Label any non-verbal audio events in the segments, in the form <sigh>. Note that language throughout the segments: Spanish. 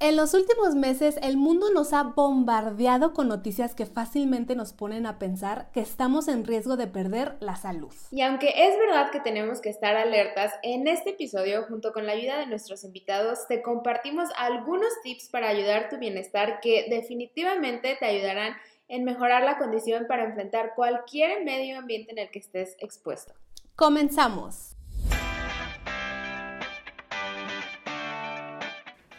En los últimos meses el mundo nos ha bombardeado con noticias que fácilmente nos ponen a pensar que estamos en riesgo de perder la salud. Y aunque es verdad que tenemos que estar alertas, en este episodio, junto con la ayuda de nuestros invitados, te compartimos algunos tips para ayudar tu bienestar que definitivamente te ayudarán en mejorar la condición para enfrentar cualquier medio ambiente en el que estés expuesto. Comenzamos.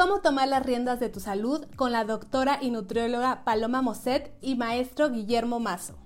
Cómo tomar las riendas de tu salud con la doctora y nutrióloga Paloma Moset y maestro Guillermo Mazo.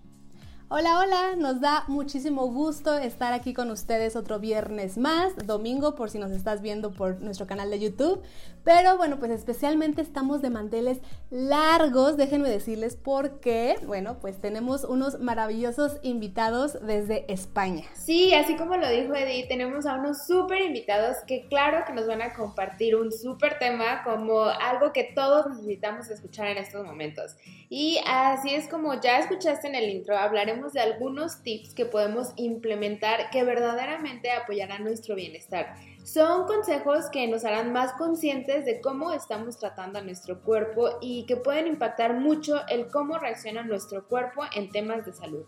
Hola, hola, nos da muchísimo gusto estar aquí con ustedes otro viernes más, domingo por si nos estás viendo por nuestro canal de YouTube. Pero bueno, pues especialmente estamos de manteles largos, déjenme decirles por qué. Bueno, pues tenemos unos maravillosos invitados desde España. Sí, así como lo dijo Edith, tenemos a unos súper invitados que claro que nos van a compartir un súper tema como algo que todos necesitamos escuchar en estos momentos. Y así es como ya escuchaste en el intro, hablaremos de algunos tips que podemos implementar que verdaderamente apoyarán nuestro bienestar. Son consejos que nos harán más conscientes de cómo estamos tratando a nuestro cuerpo y que pueden impactar mucho el cómo reacciona nuestro cuerpo en temas de salud.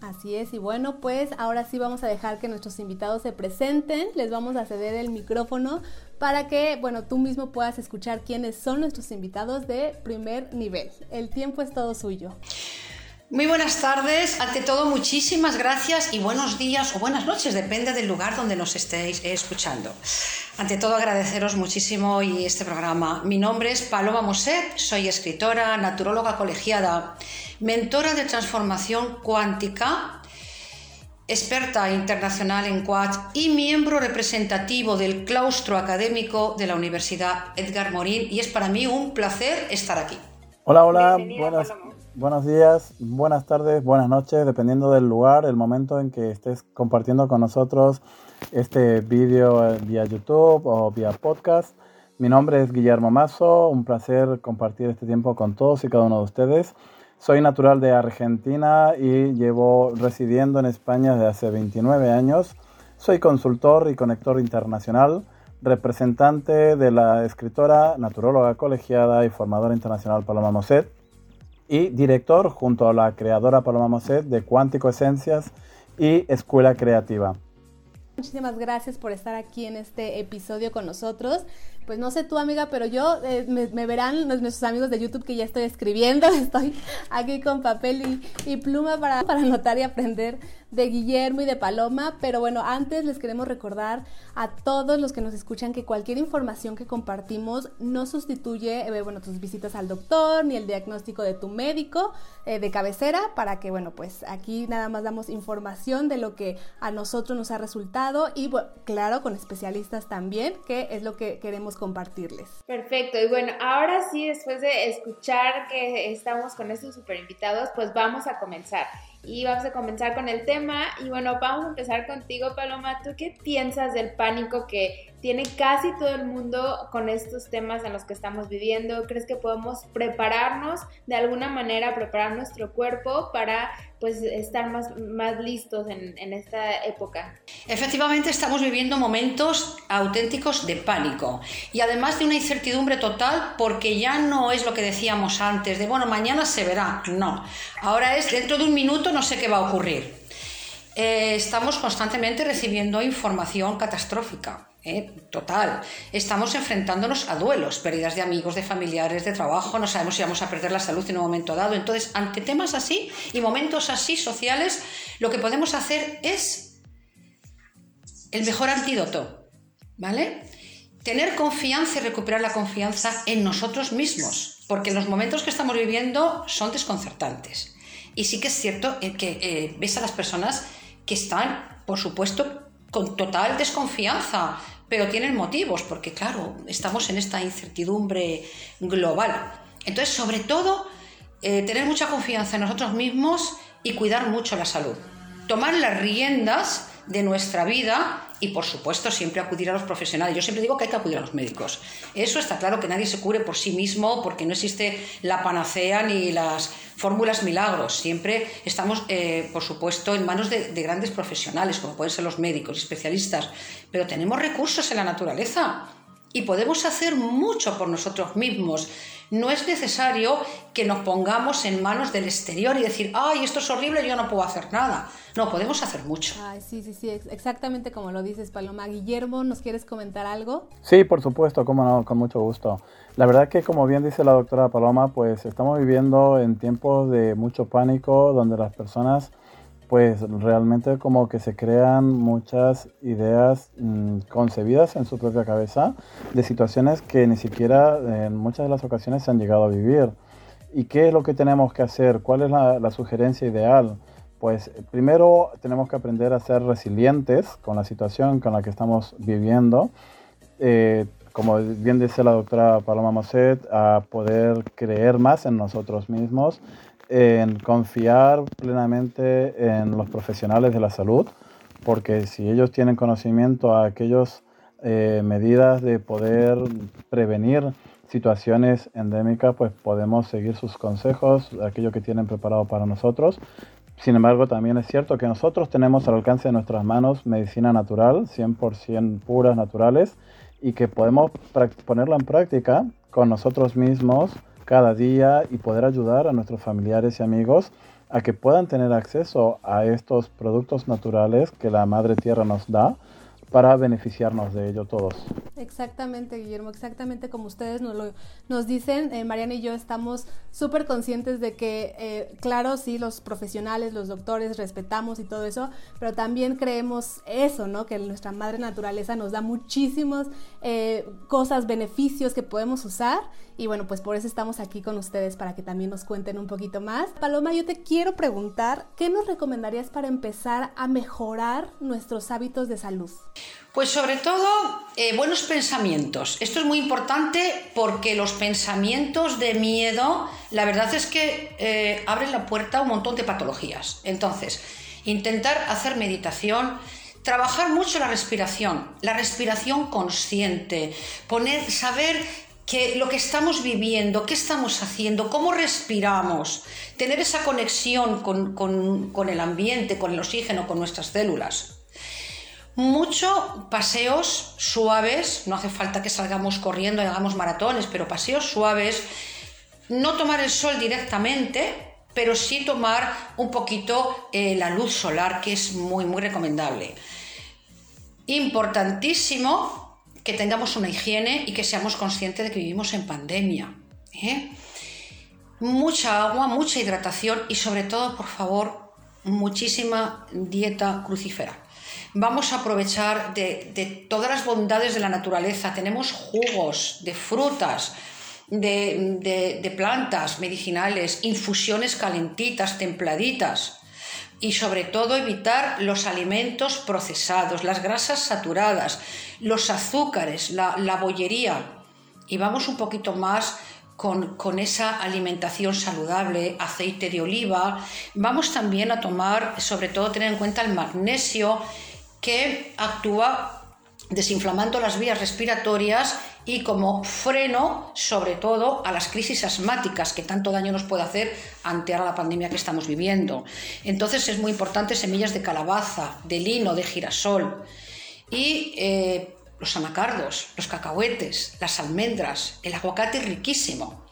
Así es, y bueno, pues ahora sí vamos a dejar que nuestros invitados se presenten, les vamos a ceder el micrófono para que, bueno, tú mismo puedas escuchar quiénes son nuestros invitados de primer nivel. El tiempo es todo suyo. Muy buenas tardes, ante todo muchísimas gracias y buenos días o buenas noches, depende del lugar donde nos estéis escuchando. Ante todo agradeceros muchísimo y este programa. Mi nombre es Paloma Moset, soy escritora, naturóloga colegiada, mentora de transformación cuántica, experta internacional en QUAT y miembro representativo del claustro académico de la Universidad Edgar Morin y es para mí un placer estar aquí. Hola, hola, buenas. Buenos días, buenas tardes, buenas noches, dependiendo del lugar, el momento en que estés compartiendo con nosotros este vídeo eh, vía YouTube o vía podcast. Mi nombre es Guillermo Mazo, un placer compartir este tiempo con todos y cada uno de ustedes. Soy natural de Argentina y llevo residiendo en España desde hace 29 años. Soy consultor y conector internacional, representante de la escritora, naturóloga colegiada y formadora internacional Paloma Moset y director junto a la creadora Paloma Moset de Cuántico Esencias y Escuela Creativa. Muchísimas gracias por estar aquí en este episodio con nosotros pues no sé tú amiga, pero yo eh, me, verán nuestros amigos de YouTube que ya estoy escribiendo, <laughs> estoy aquí con papel y, pluma para, para anotar y aprender de Guillermo y de Paloma, pero bueno, antes les queremos recordar a todos los que nos escuchan que cualquier información que compartimos no sustituye, eh, bueno, tus visitas al doctor ni el diagnóstico de tu médico eh, de cabecera, para que, bueno, pues aquí nada más damos información de lo que a nosotros nos ha resultado y, bueno, claro, con especialistas también, que es lo que queremos compartirles. Perfecto, y bueno, ahora sí, después de escuchar que estamos con estos super invitados, pues vamos a comenzar. Y vamos a comenzar con el tema. Y bueno, vamos a empezar contigo, Paloma. ¿Tú qué piensas del pánico que tiene casi todo el mundo con estos temas en los que estamos viviendo? ¿Crees que podemos prepararnos de alguna manera, preparar nuestro cuerpo para pues estar más, más listos en, en, esta época. Efectivamente estamos viviendo momentos auténticos de pánico y además de una incertidumbre total porque ya no es lo que decíamos antes de bueno, mañana se verá, no, ahora es dentro de un minuto no sé qué va a ocurrir. Eh, estamos constantemente recibiendo información catastrófica. ¿Eh? total. Estamos enfrentándonos a duelos, pérdidas de amigos, de familiares, de trabajo, no sabemos si vamos a perder la salud en un momento dado. Entonces, ante temas así y momentos así sociales, lo que podemos hacer es el mejor antídoto, ¿vale? Tener confianza y recuperar la confianza en nosotros mismos, porque los momentos que estamos viviendo son desconcertantes. Y sí que es cierto eh, que eh, ves a las personas que están, por supuesto, con total desconfianza, pero tienen motivos, porque claro, estamos en esta incertidumbre global. Entonces, sobre todo, eh, tener mucha confianza en nosotros mismos y cuidar mucho la salud. Tomar las riendas de nuestra vida y por supuesto siempre acudir a los profesionales. Yo siempre digo que hay que acudir a los médicos. Eso está claro que nadie se cubre por sí mismo porque no existe la panacea ni las fórmulas milagros. Siempre estamos, eh, por supuesto, en manos de, de grandes profesionales como pueden ser los médicos especialistas, pero tenemos recursos en la naturaleza y podemos hacer mucho por nosotros mismos. No es necesario que nos pongamos en manos del exterior y decir, ay, esto es horrible, yo no puedo hacer nada. No, podemos hacer mucho. Ay, sí, sí, sí, exactamente como lo dices, Paloma. Guillermo, ¿nos quieres comentar algo? Sí, por supuesto, cómo no, con mucho gusto. La verdad que, como bien dice la doctora Paloma, pues estamos viviendo en tiempos de mucho pánico, donde las personas pues realmente como que se crean muchas ideas mm, concebidas en su propia cabeza de situaciones que ni siquiera en muchas de las ocasiones se han llegado a vivir. ¿Y qué es lo que tenemos que hacer? ¿Cuál es la, sugerencia ideal? Pues primero tenemos que aprender a ser resilientes con la situación con la que estamos viviendo. Eh, como bien dice la doctora Paloma Mosset, a poder creer más en nosotros mismos en confiar plenamente en los profesionales de la salud, porque si ellos tienen conocimiento a aquellas eh, medidas de poder prevenir situaciones endémicas, pues podemos seguir sus consejos, aquello que tienen preparado para nosotros. Sin embargo, también es cierto que nosotros tenemos al alcance de nuestras manos medicina natural, 100% puras naturales, y que podemos ponerla en práctica con nosotros mismos cada día y poder ayudar a nuestros familiares y amigos a que puedan tener acceso a estos productos naturales que la Madre Tierra nos da para beneficiarnos de ello todos. Exactamente, Guillermo, exactamente como ustedes nos, lo, nos dicen, eh, Mariana y yo estamos súper conscientes de que, eh, claro, sí, los profesionales, los doctores, respetamos y todo eso, pero también creemos eso, ¿no? Que nuestra madre naturaleza nos da muchísimas eh, cosas, beneficios que podemos usar y bueno, pues por eso estamos aquí con ustedes para que también nos cuenten un poquito más. Paloma, yo te quiero preguntar, ¿qué nos recomendarías para empezar a mejorar nuestros hábitos de salud? Pues sobre todo eh, buenos pensamientos. Esto es muy importante porque los pensamientos de miedo, la verdad es que eh, abren la puerta a un montón de patologías. Entonces, intentar hacer meditación, trabajar mucho la respiración, la respiración consciente, poner, saber que lo que estamos viviendo, qué estamos haciendo, cómo respiramos, tener esa conexión con, el ambiente, con el oxígeno, con nuestras células. Mucho paseos suaves, no hace falta que salgamos corriendo y hagamos maratones, pero paseos suaves, no tomar el sol directamente, pero sí tomar un poquito eh, la luz solar, que es muy, muy recomendable. Importantísimo que tengamos una higiene y que seamos conscientes de que vivimos en pandemia. ¿eh? Mucha agua, mucha hidratación y sobre todo, por favor, muchísima dieta crucífera. Vamos a aprovechar de, todas las bondades de la naturaleza. Tenemos jugos de frutas, de plantas medicinales, infusiones calentitas, templaditas y sobre todo evitar los alimentos procesados, las grasas saturadas, los azúcares, la, bollería. Y vamos un poquito más con, con, esa alimentación saludable, aceite de oliva. Vamos también a tomar, sobre todo tener en cuenta el magnesio, que actúa desinflamando las vías respiratorias y como freno, sobre todo, a las crisis asmáticas que tanto daño nos puede hacer ante la pandemia que estamos viviendo. Entonces es muy importante semillas de calabaza, de lino, de girasol y eh, los anacardos, los cacahuetes, las almendras, el aguacate riquísimo.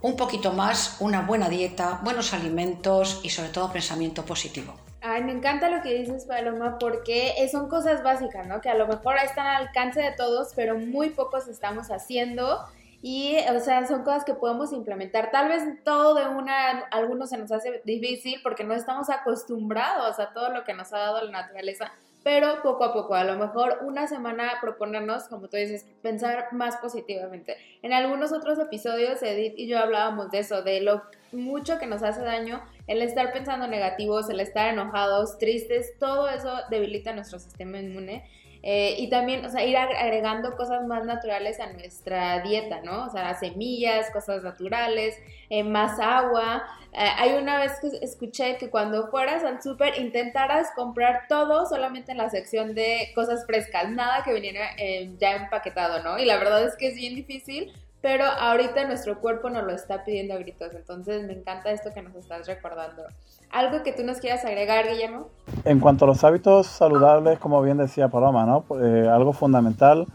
Un poquito más, una buena dieta, buenos alimentos y sobre todo pensamiento positivo. Ay, me encanta lo que dices, Paloma, porque son cosas básicas, ¿no? Que a lo mejor están al alcance de todos, pero muy pocos estamos haciendo. Y, o sea, son cosas que podemos implementar. Tal vez todo de una, algunos se nos hace difícil porque no estamos acostumbrados a todo lo que nos ha dado la naturaleza, pero poco a poco, a lo mejor una semana proponernos, como tú dices, pensar más positivamente. En algunos otros episodios, Edith y yo hablábamos de eso, de lo mucho que nos hace daño el estar pensando negativos, el estar enojados, tristes, todo eso debilita nuestro sistema inmune. Eh, y también, o sea, ir agregando cosas más naturales a nuestra dieta, ¿no? O sea, semillas, cosas naturales, eh, más agua. Eh, hay una vez que escuché que cuando fueras al súper intentaras comprar todo solamente en la sección de cosas frescas, nada que viniera ya empaquetado, ¿no? Y la verdad es que es bien difícil pero ahorita nuestro cuerpo nos lo está pidiendo a gritos, entonces me encanta esto que nos estás recordando. ¿Algo que tú nos quieras agregar, Guillermo? En cuanto a los hábitos saludables, como bien decía Paloma, ¿no? Eh, algo fundamental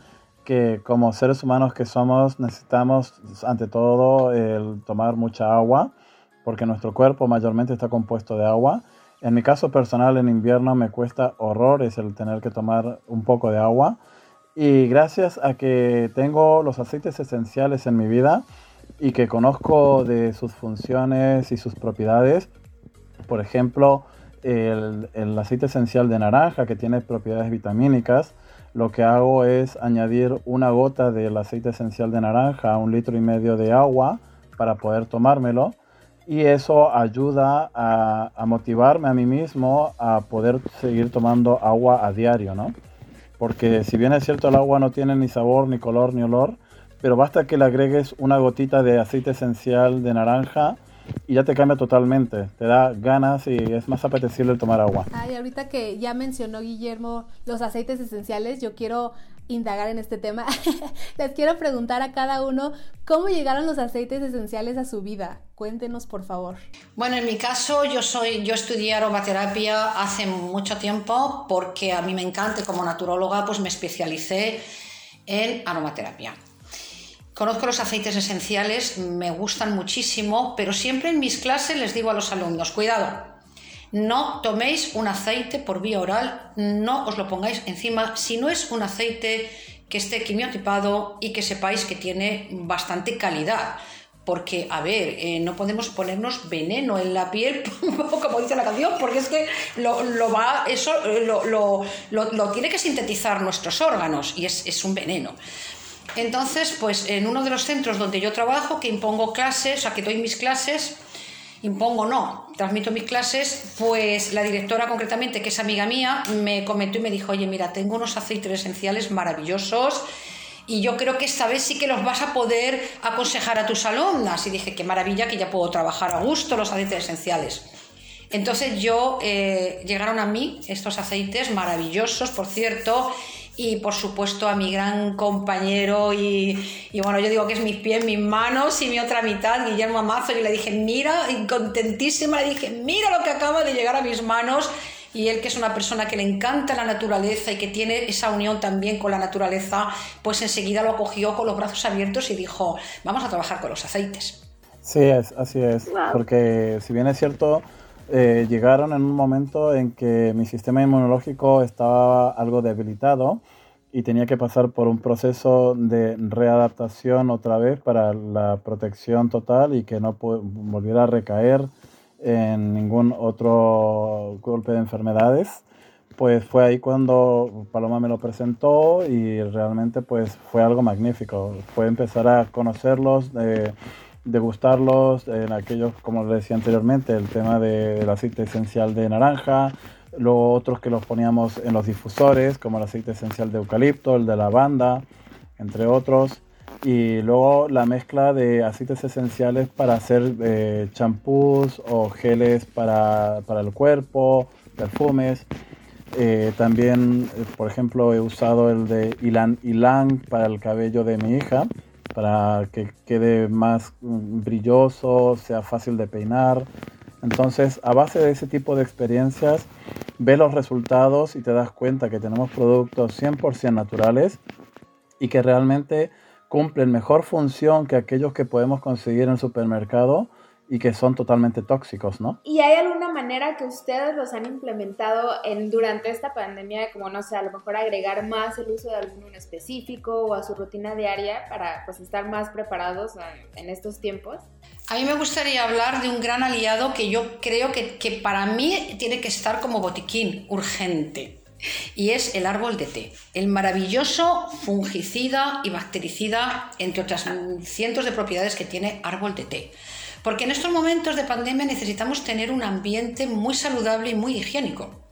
que como seres humanos que somos necesitamos ante todo el tomar mucha agua, porque nuestro cuerpo mayormente está compuesto de agua. En mi caso personal en invierno me cuesta horrores el tener que tomar un poco de agua y gracias a que tengo los aceites esenciales en mi vida y que conozco de sus funciones y sus propiedades, por ejemplo, el, aceite esencial de naranja que tiene propiedades vitamínicas, lo que hago es añadir una gota del aceite esencial de naranja a un litro y medio de agua para poder tomármelo y eso ayuda a, a motivarme a mí mismo a poder seguir tomando agua a diario, ¿no? Porque si bien es cierto el agua no tiene ni sabor, ni color, ni olor, pero basta que le agregues una gotita de aceite esencial de naranja y ya te cambia totalmente, te da ganas y es más apetecible tomar agua. Ay, ahorita que ya mencionó Guillermo los aceites esenciales, yo quiero indagar en este tema. <laughs> Les quiero preguntar a cada uno cómo llegaron los aceites esenciales a su vida. Cuéntenos, por favor. Bueno, en mi caso, yo soy, yo estudié aromaterapia hace mucho tiempo porque a mí me encanta, como naturóloga, pues me especialicé en aromaterapia. Conozco los aceites esenciales, me gustan muchísimo, pero siempre en mis clases les digo a los alumnos, cuidado, no toméis un aceite por vía oral, no os lo pongáis encima si no es un aceite que esté quimiotipado y que sepáis que tiene bastante calidad. Porque, a ver, eh, no podemos ponernos veneno en la piel, <laughs> como dice la canción, porque es que lo, va, eso eh, lo, tiene que sintetizar nuestros órganos y es, es un veneno. Entonces, pues en uno de los centros donde yo trabajo, que impongo clases, o sea, que doy mis clases, impongo no, transmito mis clases, pues la directora concretamente, que es amiga mía, me comentó y me dijo, oye, mira, tengo unos aceites esenciales maravillosos y yo creo que esta vez sí que los vas a poder aconsejar a tus alumnas. Y dije, qué maravilla que ya puedo trabajar a gusto los aceites esenciales. Entonces yo, eh, llegaron a mí estos aceites maravillosos, por cierto, y por supuesto a mi gran compañero y, bueno, yo digo que es mis pies, mis manos y mi otra mitad, Guillermo Amazo, y le dije, mira, y contentísima, le dije, mira lo que acaba de llegar a mis manos. Y él, que es una persona que le encanta la naturaleza y que tiene esa unión también con la naturaleza, pues enseguida lo acogió con los brazos abiertos y dijo, vamos a trabajar con los aceites. Sí, es, así es, porque si bien es cierto, eh, llegaron en un momento en que mi sistema inmunológico estaba algo debilitado y tenía que pasar por un proceso de readaptación otra vez para la protección total y que no volviera a recaer en ningún otro golpe de enfermedades. Pues fue ahí cuando Paloma me lo presentó y realmente pues fue algo magnífico. Fue empezar a conocerlos. de degustarlos en aquellos, como les decía anteriormente, el tema del aceite esencial de naranja, luego otros que los poníamos en los difusores, como el aceite esencial de eucalipto, el de lavanda, entre otros, y luego la mezcla de aceites esenciales para hacer eh, champús o geles para, para, el cuerpo, perfumes. Eh, también, eh, por ejemplo, he usado el de Ilan Ilan para el cabello de mi hija, para que quede más mm, brilloso, sea fácil de peinar. Entonces, a base de ese tipo de experiencias, ve los resultados y te das cuenta que tenemos productos 100% naturales y que realmente cumplen mejor función que aquellos que podemos conseguir en el supermercado y que son totalmente tóxicos, ¿no? ¿Y hay alguna manera que ustedes los han implementado en, durante esta pandemia, como no sé, a lo mejor agregar más el uso de alguno en específico o a su rutina diaria para pues estar más preparados en, estos tiempos? A mí me gustaría hablar de un gran aliado que yo creo que, que para mí tiene que estar como botiquín urgente. Y es el árbol de té, el maravilloso fungicida y bactericida, entre otras cientos de propiedades que tiene árbol de té Porque en estos momentos de pandemia necesitamos tener un ambiente muy saludable y muy higiénico.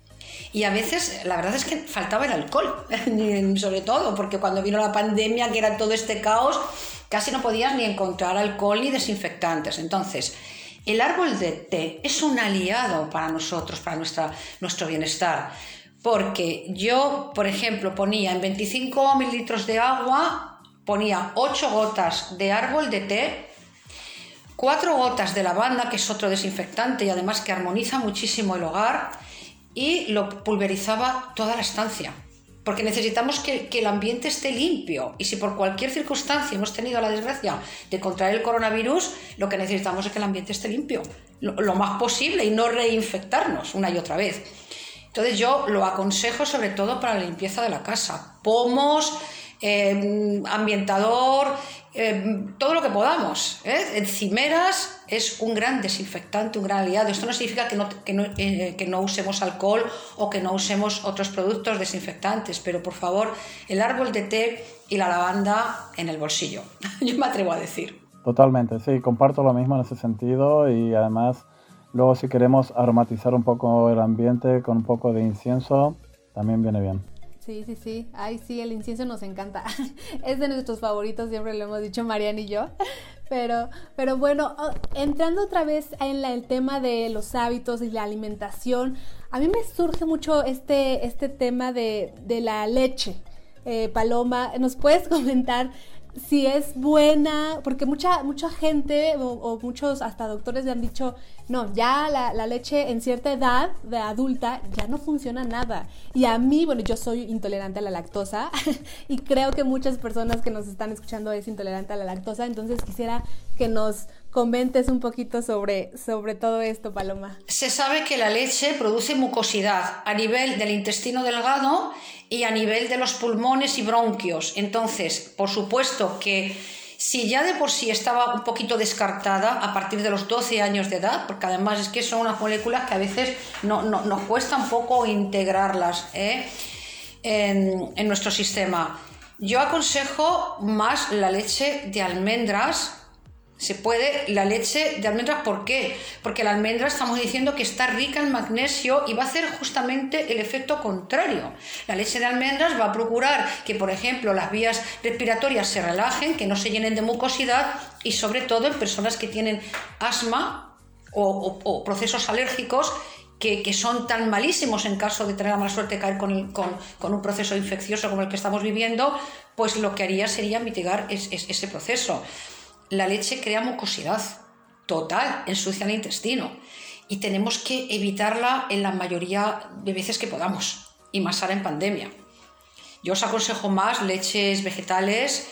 Y a veces, la verdad es que faltaba el alcohol, <laughs> sobre todo, porque cuando vino la pandemia, que era todo este caos, casi no podías ni encontrar alcohol ni desinfectantes. Entonces, el árbol de té es un aliado para nosotros, para nuestra, nuestro bienestar. Porque yo, por ejemplo, ponía en 25 mililitros de agua, ponía 8 gotas de árbol de té, 4 gotas de lavanda, que es otro desinfectante y además que armoniza muchísimo el hogar, y lo pulverizaba toda la estancia porque necesitamos que, el ambiente esté limpio. Y si por cualquier circunstancia hemos tenido la desgracia de contraer el coronavirus, lo que necesitamos es que el ambiente esté limpio, lo, más posible, y no reinfectarnos una y otra vez. Entonces yo lo aconsejo sobre todo para la limpieza de la casa. Pomos, eh, ambientador, eh, todo lo que podamos. ¿eh? Encimeras es un gran desinfectante, un gran aliado. Esto no significa que no, que, no, eh, que no, usemos alcohol o que no usemos otros productos desinfectantes, pero por favor, el árbol de té y la lavanda en el bolsillo. <laughs> Yo me atrevo a decir. Totalmente, sí, comparto lo mismo en ese sentido y además luego si queremos aromatizar un poco el ambiente con un poco de incienso, también viene bien. Sí, sí, sí. Ay, sí, el incienso nos encanta. <laughs> es de nuestros favoritos, siempre lo hemos dicho Mariana y yo. <laughs> Pero, pero bueno, oh, entrando otra vez en el tema de los hábitos y la alimentación, a mí me surge mucho este, este tema de, de la leche. Eh, Paloma, ¿nos puedes <laughs> comentar si es buena, porque mucha, mucha gente o, muchos hasta doctores le han dicho, no, ya la, la, leche en cierta edad de adulta ya no funciona nada. Y a mí, bueno, yo soy intolerante a la lactosa <laughs> y creo que muchas personas que nos están escuchando es intolerante a la lactosa, entonces quisiera que nos comentes un poquito sobre, sobre todo esto, Paloma. Se sabe que la leche produce mucosidad a nivel del intestino delgado y a nivel de los pulmones y bronquios. Entonces, por supuesto que si ya de por sí estaba un poquito descartada a partir de los 12 años de edad, porque además es que son unas moléculas que a veces no, nos cuesta un poco integrarlas ¿eh? en, en nuestro sistema. Yo aconsejo más la leche de almendras se puede la leche de almendras, ¿por qué? Porque la almendra estamos diciendo que está rica en magnesio y va a hacer justamente el efecto contrario. La leche de almendras va a procurar que, por ejemplo, las vías respiratorias se relajen, que no se llenen de mucosidad y sobre todo en personas que tienen asma o, procesos alérgicos que, son tan malísimos en caso de tener la mala suerte de caer con, un proceso infeccioso como el que estamos viviendo, pues lo que haría sería mitigar ese proceso. La leche crea mucosidad total, ensucia el intestino y tenemos que evitarla en la mayoría de veces que podamos y más ahora en pandemia. Yo os aconsejo más leches vegetales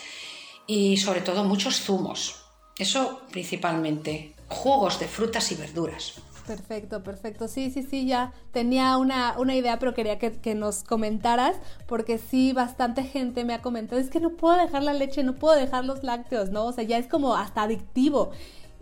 y sobre todo muchos zumos. Eso principalmente. Jugos de frutas y verduras. Perfecto, perfecto. Sí, sí, sí, ya tenía una, una idea, pero quería que, que, nos comentaras, porque sí, bastante gente me ha comentado, es que no puedo dejar la leche, no puedo dejar los lácteos, ¿no? O sea, ya es como hasta adictivo.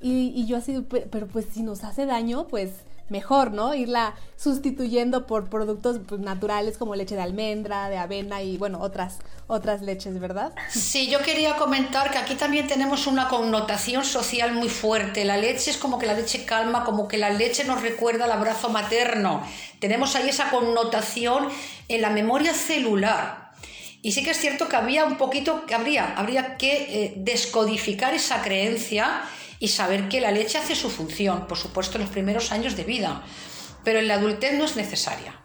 Y, y yo así, pero pues si nos hace daño, pues mejor, ¿no? Irla sustituyendo por productos pues, naturales como leche de almendra, de avena y bueno, otras otras leches, ¿verdad? Sí, yo quería comentar que aquí también tenemos una connotación social muy fuerte. La leche es como que la leche calma, como que la leche nos recuerda al abrazo materno. Tenemos ahí esa connotación en la memoria celular. Y sí que es cierto que había un poquito, que habría, habría que eh, descodificar esa creencia y saber que la leche hace su función, por supuesto, en los primeros años de vida, pero en la adultez no es necesaria.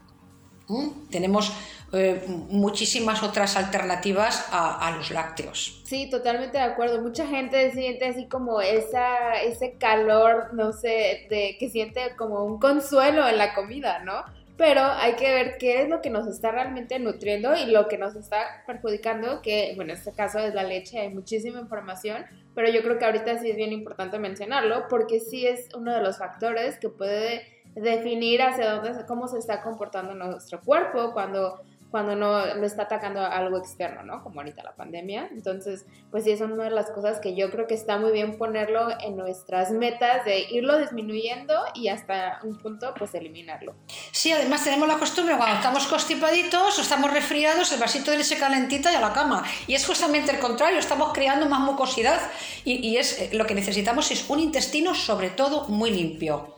Tenemos eh, muchísimas otras alternativas a, los lácteos. Sí, totalmente de acuerdo. Mucha gente siente así como ese calor, no sé, de que siente como un consuelo en la comida, ¿no? Pero hay que ver qué es lo que nos está realmente nutriendo y lo que nos está perjudicando, que bueno, en este caso es la leche, hay muchísima información, pero yo creo que ahorita sí es bien importante mencionarlo porque sí es uno de los factores que puede definir hacia dónde, cómo se está comportando nuestro cuerpo cuando cuando no lo está atacando algo externo, ¿no? Como ahorita la pandemia. Entonces, pues sí, es una de las cosas que yo creo que está muy bien ponerlo en nuestras metas de irlo disminuyendo y hasta un punto, pues eliminarlo. Sí, además tenemos la costumbre cuando estamos constipaditos o estamos resfriados, el vasito de leche calentita y a la cama. Y es justamente el contrario, estamos creando más mucosidad y, y es eh, lo que necesitamos es un intestino sobre todo muy limpio.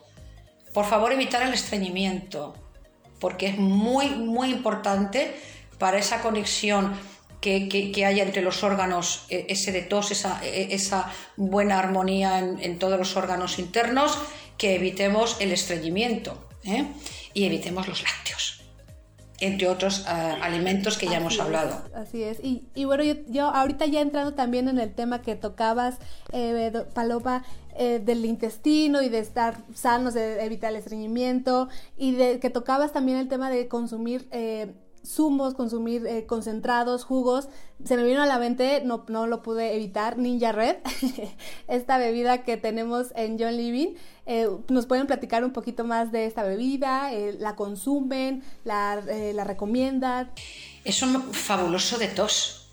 Por favor, evitar el estreñimiento porque es muy, muy importante para esa conexión que, que, haya entre los órganos, e, ese detox, esa, e, esa buena armonía en, todos los órganos internos, que evitemos el estreñimiento ¿eh? y evitemos los lácteos entre otros ah, alimentos que ya hemos hablado. Así es. Y, y bueno, yo, yo, ahorita ya entrando también en el tema que tocabas, eh, Paloma, eh, del intestino y de estar sanos, de evitar el estreñimiento y de que tocabas también el tema de consumir eh, zumos, consumir eh, concentrados, jugos. Se me vino a la mente, no, no lo pude evitar, Ninja Red, <laughs> esta bebida que tenemos en John Living. ¿Nos pueden platicar un poquito más de esta bebida? ¿La consumen? La, ¿La recomiendan? Es un fabuloso tos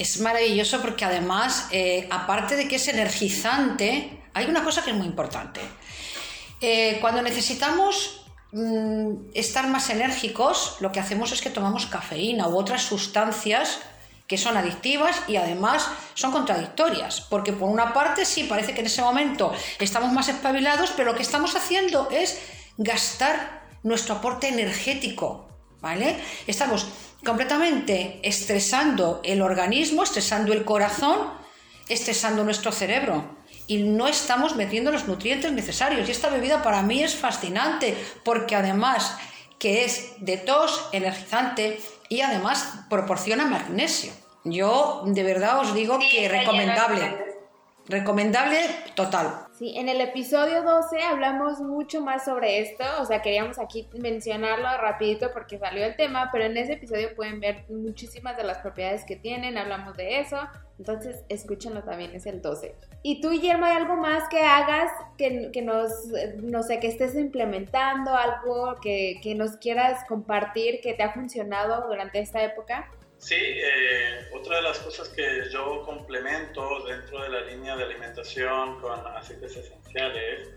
Es maravilloso porque además, aparte de que es energizante, hay una cosa que es muy importante. Eh, cuando necesitamos mm, estar más enérgicos, lo que hacemos es que tomamos cafeína u otras sustancias que son adictivas y además son contradictorias, porque por una parte sí parece que en ese momento estamos más espabilados, pero lo que estamos haciendo es gastar nuestro aporte energético, ¿vale? Estamos completamente estresando el organismo, estresando el corazón, estresando nuestro cerebro y no estamos metiendo los nutrientes necesarios. Y esta bebida para mí es fascinante porque además que es de tos, energizante y además proporciona magnesio. Yo de verdad os digo que recomendable. Recomendable total. Sí, en el episodio 12 hablamos mucho más sobre esto, o sea, queríamos aquí mencionarlo rapidito porque salió el tema, pero en ese episodio pueden ver muchísimas de las propiedades que tienen, hablamos de eso, entonces escúchenlo también, es el 12. Y tú, Guillermo, ¿hay algo más que hagas, que, que nos, no sé, que estés implementando, algo que, que nos quieras compartir que te ha funcionado durante esta época? Sí, eh, otra de las cosas que yo complemento dentro de la línea de alimentación con aceites esenciales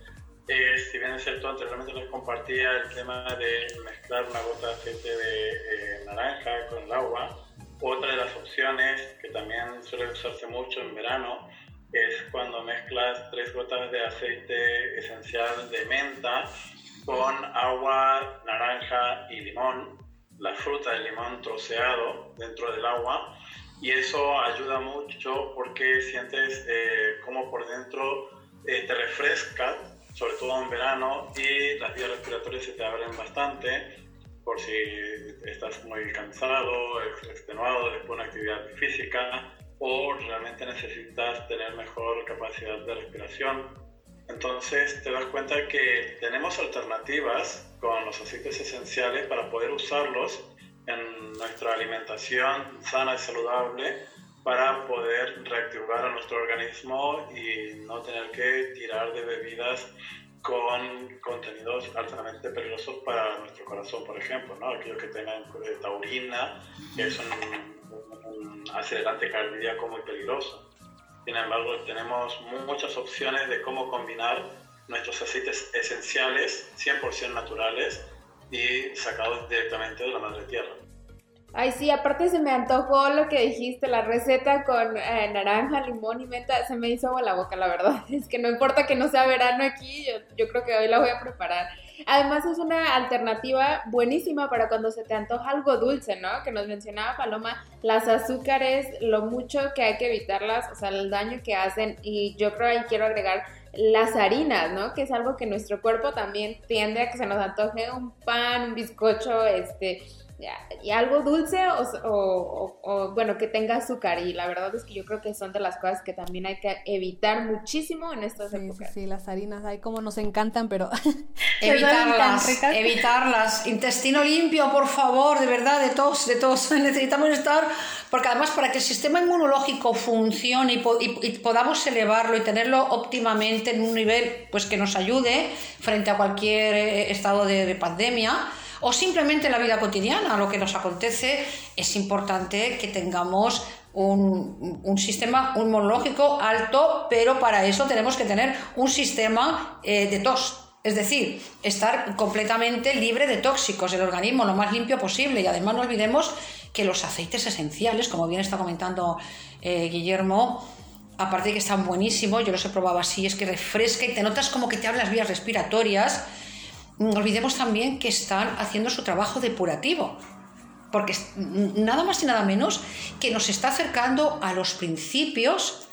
es, si bien es cierto, anteriormente les compartía el tema de mezclar una gota de aceite de eh, naranja con el agua, otra de las opciones que también suele usarse mucho en verano es cuando mezclas tres gotas de aceite esencial de menta con agua, naranja y limón la fruta del limón troceado dentro del agua y eso ayuda mucho porque sientes eh, como por dentro eh, te refresca, sobre todo en verano, y las vías respiratorias se te abren bastante por si estás muy cansado, extenuado después de una actividad física o realmente necesitas tener mejor capacidad de respiración. Entonces te das cuenta que tenemos alternativas con los esenciales para poder usarlos en nuestra alimentación sana y saludable para poder reactivar a nuestro organismo y no tener que tirar de bebidas con contenidos altamente peligrosos para nuestro corazón, por ejemplo, ¿no? aquellos que tengan taurina, que es un acelerante cardíaco muy peligroso. Sin embargo, tenemos muchas opciones de cómo combinar nuestros aceites esenciales, 100% naturales y sacados directamente de la madre tierra. Ay, sí, aparte se me antojó lo que dijiste, la receta con eh, naranja, limón y menta, se me hizo agua la boca, la verdad. <laughs> Es que no importa que no sea verano aquí, yo, yo creo que hoy la voy a preparar. Además es una alternativa buenísima para cuando se te antoja algo dulce, ¿no? Que nos mencionaba Paloma, las azúcares, lo mucho que hay que evitarlas, o sea, el daño que hacen y yo creo ahí quiero agregar las harinas, ¿no? Que es algo que nuestro cuerpo también tiende a que se nos antoje un pan, un bizcocho, este, y algo dulce o, bueno, que tenga azúcar. Y la verdad es que yo creo que son de las cosas que también hay que evitar muchísimo en estas sí, épocas. Sí, las harinas, hay como nos encantan, pero... <laughs> evitarlas, evitarlas. Intestino limpio, por favor, de verdad, de todos, de todos. <laughs> Necesitamos estar, porque además para que el sistema inmunológico funcione y, podamos elevarlo y tenerlo óptimamente en un nivel pues que nos ayude frente a cualquier eh, estado de pandemia, o simplemente en la vida cotidiana, lo que nos acontece, es importante que tengamos un, sistema inmunológico alto, pero para eso tenemos que tener un sistema eh, de tos. Es decir, estar completamente libre de tóxicos, el organismo lo más limpio posible. Y además no olvidemos que los aceites esenciales, como bien está comentando eh, Guillermo, aparte de que están buenísimos, yo los he probado así, es que refresca y te notas como que te abren las vías respiratorias. No olvidemos también que están haciendo su trabajo depurativo porque nada más y nada menos que nos está acercando a los principios,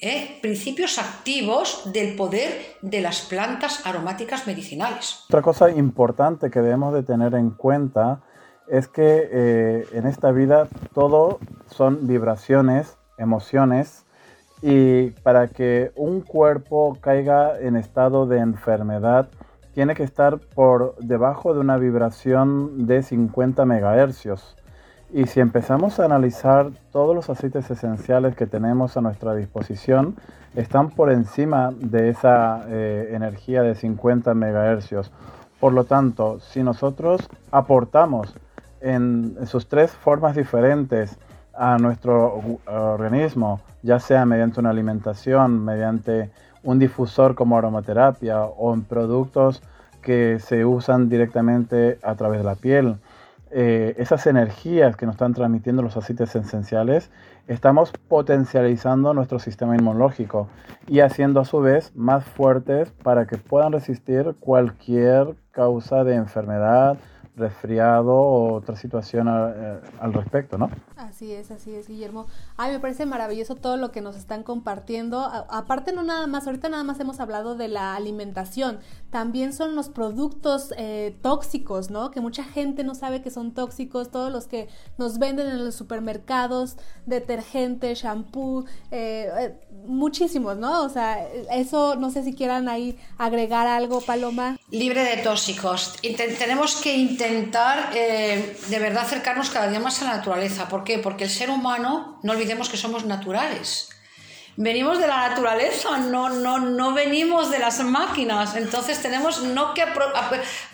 ¿eh? principios activos del poder de las plantas aromáticas medicinales. Otra cosa importante que debemos de tener en cuenta es que eh, en esta vida todo son vibraciones, emociones, y para que un cuerpo caiga en estado de enfermedad, tiene que estar por debajo de una vibración de 50 megahercios. Y si empezamos a analizar todos los aceites esenciales que tenemos a nuestra disposición, están por encima de esa eh, energía de 50 megahercios. Por lo tanto, si nosotros aportamos en sus tres formas diferentes a nuestro organismo, ya sea mediante una alimentación, mediante un difusor como aromaterapia o en productos que se usan directamente a través de la piel. Eh, esas energías que nos están transmitiendo los aceites esenciales, estamos potencializando nuestro sistema inmunológico y haciendo a su vez más fuertes para que puedan resistir cualquier causa de enfermedad, resfriado o otra situación eh, al respecto, ¿no? Así es, así es, Guillermo. Ay, me parece maravilloso todo lo que nos están compartiendo. aparte, no nada más, ahorita nada más hemos hablado de la alimentación, también son los productos eh, tóxicos, ¿no? Que mucha gente no sabe que son tóxicos, todos los que nos venden en los supermercados, detergente, shampoo, eh, muchísimos, ¿no? O sea, eso no sé si quieran ahí agregar algo, Paloma. Libre de tóxicos. tenemos que intentar eh, de verdad acercarnos cada día más a la naturaleza. ¿Por qué? Porque el ser humano, no olvidemos que somos naturales. Venimos de la naturaleza, no, no, no venimos de las máquinas. Entonces tenemos no que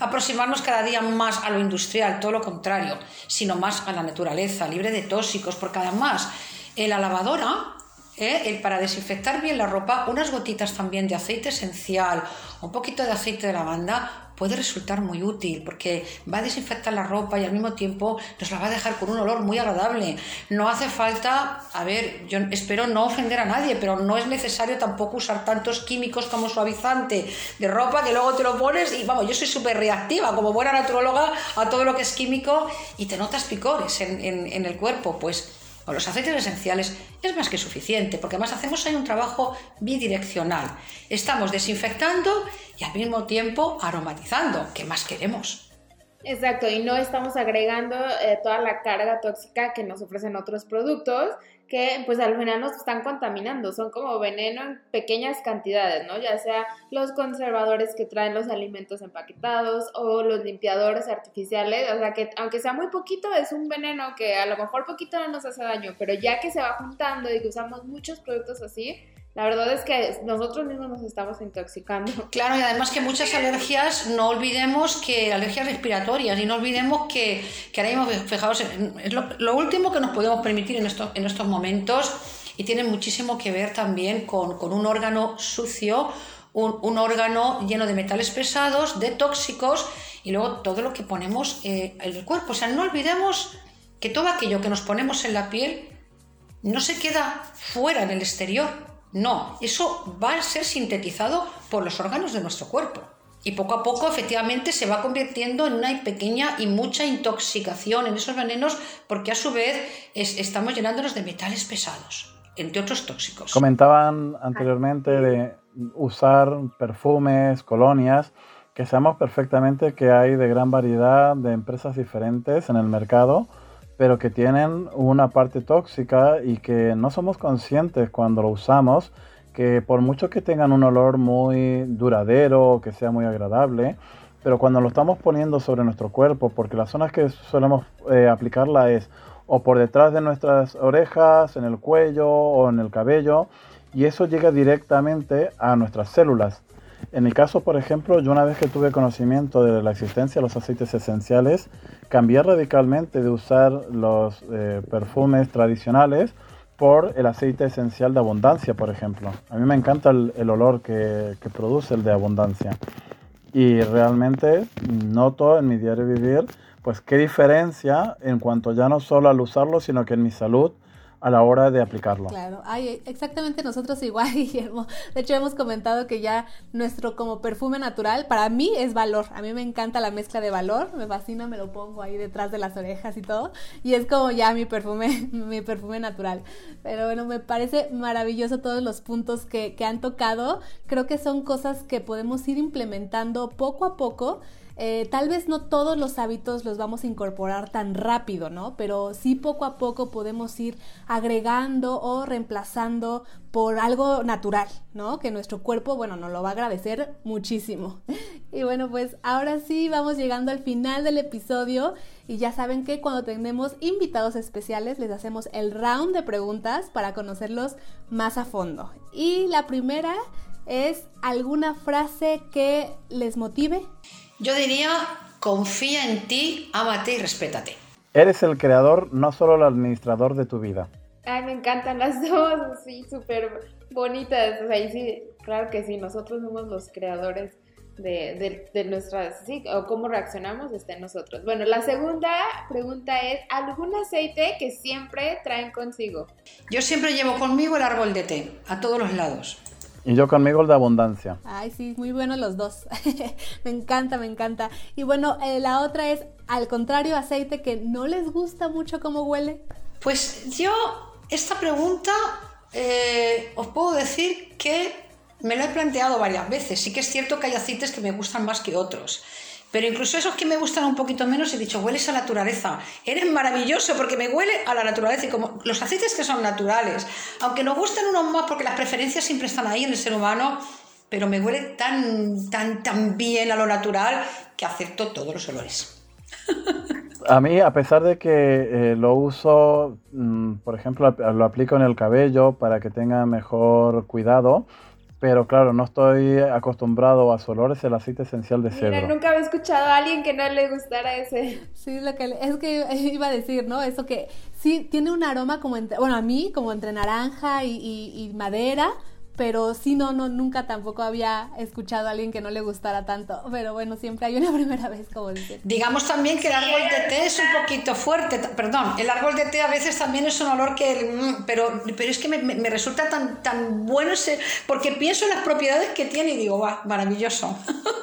aproximarnos cada día más a lo industrial, todo lo contrario, sino más a la naturaleza, libre de tóxicos, porque además en la lavadora ¿eh? para desinfectar bien la ropa, unas gotitas también de aceite esencial, un poquito de aceite de lavanda puede resultar muy útil porque va a desinfectar la ropa y al mismo tiempo nos la va a dejar con un olor muy agradable. No hace falta, a ver, yo espero no ofender a nadie, pero no es necesario tampoco usar tantos químicos como suavizante de ropa que luego te lo pones y vamos, yo soy súper reactiva como buena naturóloga a todo lo que es químico y te notas picores en, en el cuerpo, pues con los aceites esenciales es más que suficiente, porque además hacemos ahí un trabajo bidireccional. Estamos desinfectando y al mismo tiempo aromatizando. ¿Qué más queremos? Exacto, y no estamos agregando eh, toda la carga tóxica que nos ofrecen otros productos que pues al final nos están contaminando, son como veneno en pequeñas cantidades, ¿no? Ya sea los conservadores que traen los alimentos empaquetados o los limpiadores artificiales, o sea que aunque sea muy poquito es un veneno que a lo mejor poquito no nos hace daño, pero ya que se va juntando y que usamos muchos productos así, la verdad es que nosotros mismos nos estamos intoxicando. <laughs> Claro, y además que muchas alergias, no olvidemos que alergias respiratorias, y no olvidemos que, que ahora mismo, fijaos, es lo, último que nos podemos permitir en, esto, en estos momentos, y tiene muchísimo que ver también con, con un órgano sucio, un, órgano lleno de metales pesados, de tóxicos, y luego todo lo que ponemos eh, en el cuerpo. O sea, no olvidemos que todo aquello que nos ponemos en la piel no se queda fuera en el exterior, no, eso va a ser sintetizado por los órganos de nuestro cuerpo. Y poco a poco, efectivamente, se va convirtiendo en una pequeña y mucha intoxicación en esos venenos, porque a su vez estamos llenándonos de metales pesados, entre otros tóxicos. Comentaban anteriormente de usar perfumes, colonias, que sabemos perfectamente que hay de gran variedad de empresas diferentes en el mercado pero que tienen una parte tóxica y que no somos conscientes cuando lo usamos, que por mucho que tengan un olor muy duradero, que sea muy agradable, pero cuando lo estamos poniendo sobre nuestro cuerpo, porque las zonas que solemos eh, aplicarla es o por detrás de nuestras orejas, en el cuello o en el cabello, y eso llega directamente a nuestras células. En mi caso, por ejemplo, yo una vez que tuve conocimiento de la existencia de los aceites esenciales, cambié radicalmente de usar los eh, perfumes tradicionales por el aceite esencial de abundancia, por ejemplo. A mí me encanta el, olor que, produce el de abundancia. Y realmente noto en mi diario vivir, pues qué diferencia en cuanto ya no solo al usarlo, sino que en mi salud a la hora de aplicarlo. Claro, Ay, exactamente nosotros igual, <laughs> Guillermo. De hecho, hemos comentado que ya nuestro como perfume natural, para mí es valor. A mí me encanta la mezcla de valor, me fascina, me lo pongo ahí detrás de las orejas y todo. Y es como ya mi perfume, <laughs> mi perfume natural. Pero bueno, me parece maravilloso todos los puntos que, que han tocado. Creo que son cosas que podemos ir implementando poco a poco eh, tal vez no todos los hábitos los vamos a incorporar tan rápido, ¿no? Pero sí poco a poco podemos ir agregando o reemplazando por algo natural, ¿no? Que nuestro cuerpo, bueno, nos lo va a agradecer muchísimo. <laughs> Y bueno, pues ahora sí vamos llegando al final del episodio y ya saben que cuando tenemos invitados especiales les hacemos el round de preguntas para conocerlos más a fondo. Y la primera es alguna frase que les motive. Yo diría, confía en ti, ámate y respétate. Eres el creador, no solo el administrador de tu vida. Ay, me encantan las <laughs> dos, sí, súper bonitas. O sea, sí, claro que sí, nosotros somos los creadores de, de, nuestras, sí, o cómo reaccionamos está en nosotros. Bueno, la segunda pregunta es, ¿algún aceite que siempre traen consigo? Yo siempre llevo conmigo el árbol de té, a todos los lados. Y yo conmigo el de abundancia. Ay, sí, muy buenos los dos. <laughs> me encanta, me encanta. Y bueno, eh, la otra es, al contrario, aceite que no les gusta mucho cómo huele. Pues yo, esta pregunta, eh, os puedo decir que me la he planteado varias veces. Sí que es cierto que hay aceites que me gustan más que otros. Pero incluso esos que me gustan un poquito menos, he dicho, hueles a naturaleza. Eres maravilloso porque me huele a la naturaleza. Y como los aceites que son naturales, aunque nos gusten unos más porque las preferencias siempre están ahí en el ser humano, pero me huele tan, tan, tan bien a lo natural que acepto todos los olores. <laughs> A mí, a pesar de que eh, lo uso, mm, por ejemplo, lo aplico en el cabello para que tenga mejor cuidado, pero claro, no estoy acostumbrado a su olor, es el aceite esencial de cedro. Mira, nunca había escuchado a alguien que no le gustara ese. Sí, lo que es que <laughs> iba a decir, ¿no? Eso que sí tiene un aroma como entre, bueno, a mí como entre naranja y, y madera, pero sí, no, no, nunca tampoco había escuchado a alguien que no le gustara tanto. Pero bueno, siempre hay una <laughs> primera vez, como dices. Digamos también que el árbol de té es un poquito fuerte, perdón, el árbol de té a veces también es un olor que, mm, pero, pero es que me, me resulta tan, tan bueno ese, porque pienso en las propiedades que tiene y digo, va, maravilloso. <laughs>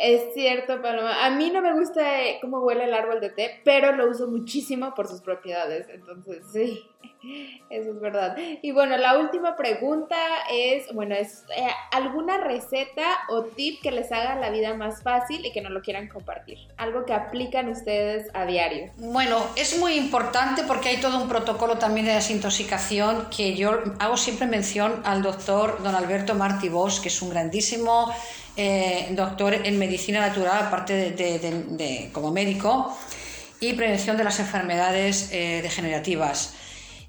Es cierto, Paloma. A mí no me gusta eh, cómo huele el árbol de té, pero lo uso muchísimo por sus propiedades. Entonces, sí, <laughs> eso es verdad. Y bueno, la última pregunta es, bueno, es eh, alguna receta o tip que les haga la vida más fácil y que no lo quieran compartir. Algo que aplican ustedes a diario. Bueno, es muy importante porque hay todo un protocolo también de desintoxicación que yo hago siempre mención al doctor don Alberto Martí Bosch, que es un grandísimo eh, doctor en medicina natural, aparte de, como médico, y prevención de las enfermedades eh, degenerativas.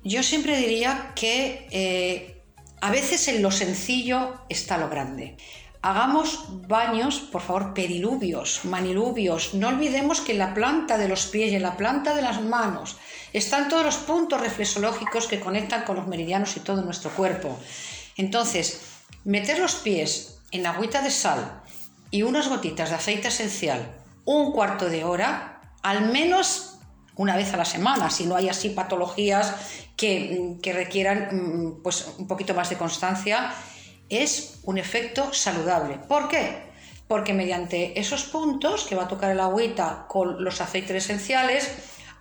Yo siempre diría que eh, a veces en lo sencillo está lo grande. Hagamos baños, por favor, pediluvios, maniluvios. No olvidemos que en la planta de los pies y en la planta de las manos están todos los puntos reflexológicos que conectan con los meridianos y todo nuestro cuerpo. Entonces, meter los pies en agüita de sal y unas gotitas de aceite esencial un cuarto de hora, al menos una vez a la semana, si no hay así patologías que, que requieran mm, pues, un poquito más de constancia, es un efecto saludable. ¿Por qué? Porque mediante esos puntos que va a tocar el agüita con los aceites esenciales,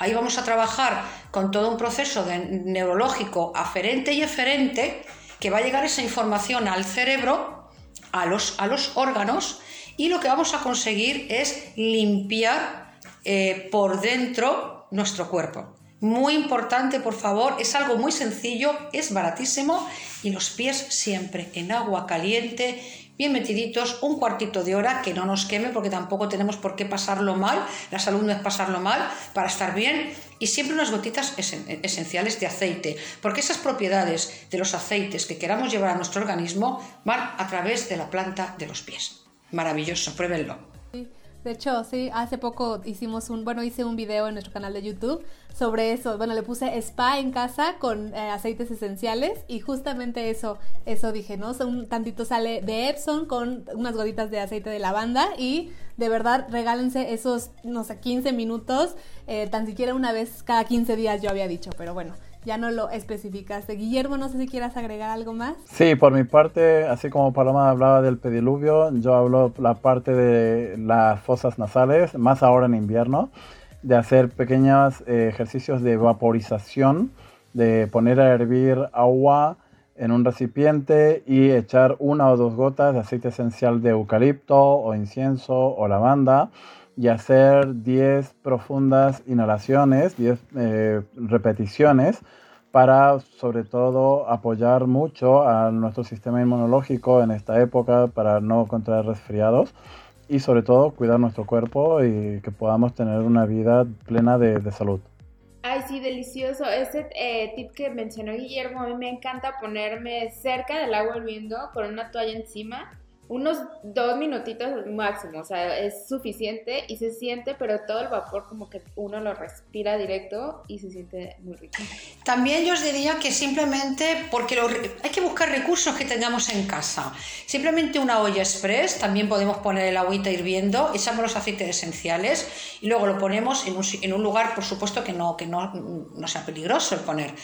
ahí vamos a trabajar con todo un proceso neurológico aferente y eferente que va a llegar esa información al cerebro a los, a los órganos y lo que vamos a conseguir es limpiar eh, por dentro nuestro cuerpo. Muy importante, por favor, es algo muy sencillo, es baratísimo y los pies siempre en agua caliente, bien metiditos, un cuartito de hora, que no nos queme porque tampoco tenemos por qué pasarlo mal, la salud no es pasarlo mal, para estar bien y siempre unas gotitas esenciales de aceite, porque esas propiedades de los aceites que queramos llevar a nuestro organismo van a través de la planta de los pies. Maravilloso, pruébenlo. De hecho, sí, hace poco hicimos un, bueno, hice un video en nuestro canal de YouTube sobre eso. Bueno, le puse spa en casa con eh, aceites esenciales y justamente eso, eso dije, ¿no? Un tantito sale de Epson con unas gotitas de aceite de lavanda y de verdad regálense esos, no sé, 15 minutos, eh, tan siquiera una vez cada 15 días yo había dicho, pero bueno ya no lo especificaste. Guillermo, no sé si quieras agregar algo más. Sí, por mi parte, así como Paloma hablaba del pediluvio, yo hablo la parte de las fosas nasales, más ahora en invierno, de hacer pequeños eh, ejercicios de vaporización, de poner a hervir agua en un recipiente y echar una o dos gotas de aceite esencial de eucalipto o incienso o lavanda y hacer 10 profundas inhalaciones, 10 eh, repeticiones para sobre todo apoyar mucho a nuestro sistema inmunológico en esta época para no contraer resfriados y sobre todo cuidar nuestro cuerpo y que podamos tener una vida plena de, salud. Ay, sí, delicioso. Ese eh, tip que mencionó Guillermo, a mí me encanta ponerme cerca del agua hirviendo con una toalla encima unos dos minutitos máximo, o sea, es suficiente y se siente, pero todo el vapor como que uno lo respira directo y se siente muy rico. También yo os diría que simplemente, porque hay que buscar recursos que tengamos en casa, simplemente una olla express, también podemos poner el agüita hirviendo, echamos los aceites esenciales y luego lo ponemos en un, en un lugar, por supuesto, que no, que no, no sea peligroso el poner.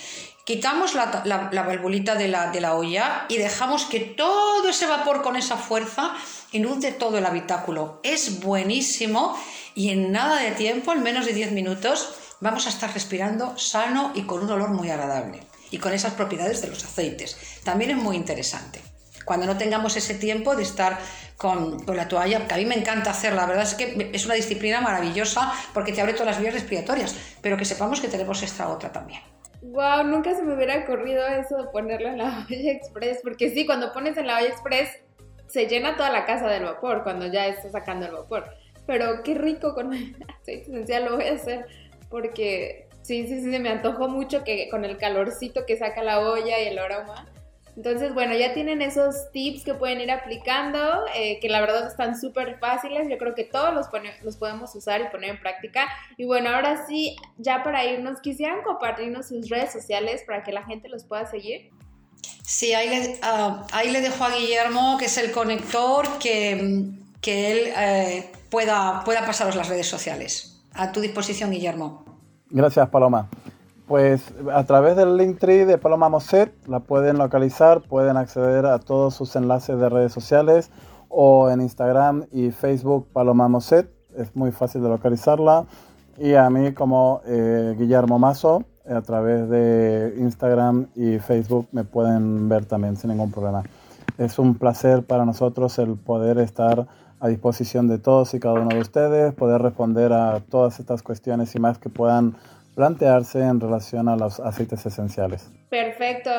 Quitamos la, la, de la, de la, olla y dejamos que todo ese vapor con esa fuerza inunde todo el habitáculo. Es buenísimo y en nada de tiempo, en menos de 10 minutos, vamos a estar respirando sano y con un olor muy agradable. Y con esas propiedades de los aceites. También es muy interesante. Cuando no tengamos ese tiempo de estar con, con, la toalla, que a mí me encanta hacerla, la verdad es que es una disciplina maravillosa porque te abre todas las vías respiratorias, pero que sepamos que tenemos esta otra también. Wow, nunca se me hubiera ocurrido eso de ponerlo en la <laughs> olla express, porque sí, cuando pones en la olla express se llena toda la casa del vapor cuando ya está sacando el vapor. Pero qué rico con <laughs> aceite esencial lo voy a hacer porque sí, sí, sí, se me antojó mucho que con el calorcito que saca la olla y el aroma entonces, bueno, ya tienen esos tips que pueden ir aplicando, eh, que la verdad están súper fáciles. Yo creo que todos los, los podemos usar y poner en práctica. Y bueno, ahora sí, ya para irnos, quisieran compartirnos sus redes sociales para que la gente los pueda seguir. Sí, ahí le, ah, ahí le dejo a Guillermo, que es el conector, que, que él eh, pueda, pueda pasaros las redes sociales. A tu disposición, Guillermo. Gracias, Paloma. Pues a través del Linktree de Paloma Moset la pueden localizar, pueden acceder a todos sus enlaces de redes sociales o en Instagram y Facebook Paloma Moset, es muy fácil de localizarla. Y a mí como eh, Guillermo Mazo, a través de Instagram y Facebook me pueden ver también sin ningún problema. Es un placer para nosotros el poder estar a disposición de todos y cada uno de ustedes, poder responder a todas estas cuestiones y más que puedan plantearse en relación a los aceites esenciales. Perfecto.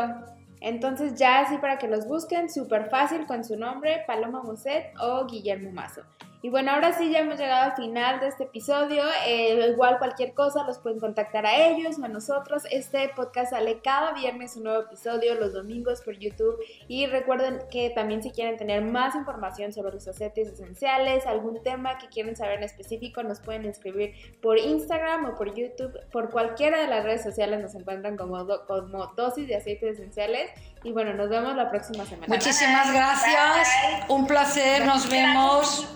Entonces ya así para que los busquen, súper fácil con su nombre, Paloma Muset o Guillermo Mazo. Y bueno, ahora sí ya hemos llegado al final de este episodio. Eh, igual cualquier cosa los pueden contactar a ellos o a nosotros. Este podcast sale cada viernes un nuevo episodio, los domingos por YouTube. Y recuerden que también si quieren tener más información sobre los aceites esenciales, algún tema que quieren saber en específico, nos pueden escribir por Instagram o por YouTube. Por cualquiera de las redes sociales nos encuentran como, como dosis de aceites esenciales. Y bueno, nos vemos la próxima semana. Muchísimas gracias. Un placer. Nos vemos.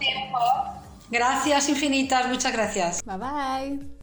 Gracias infinitas. Muchas gracias. Bye bye.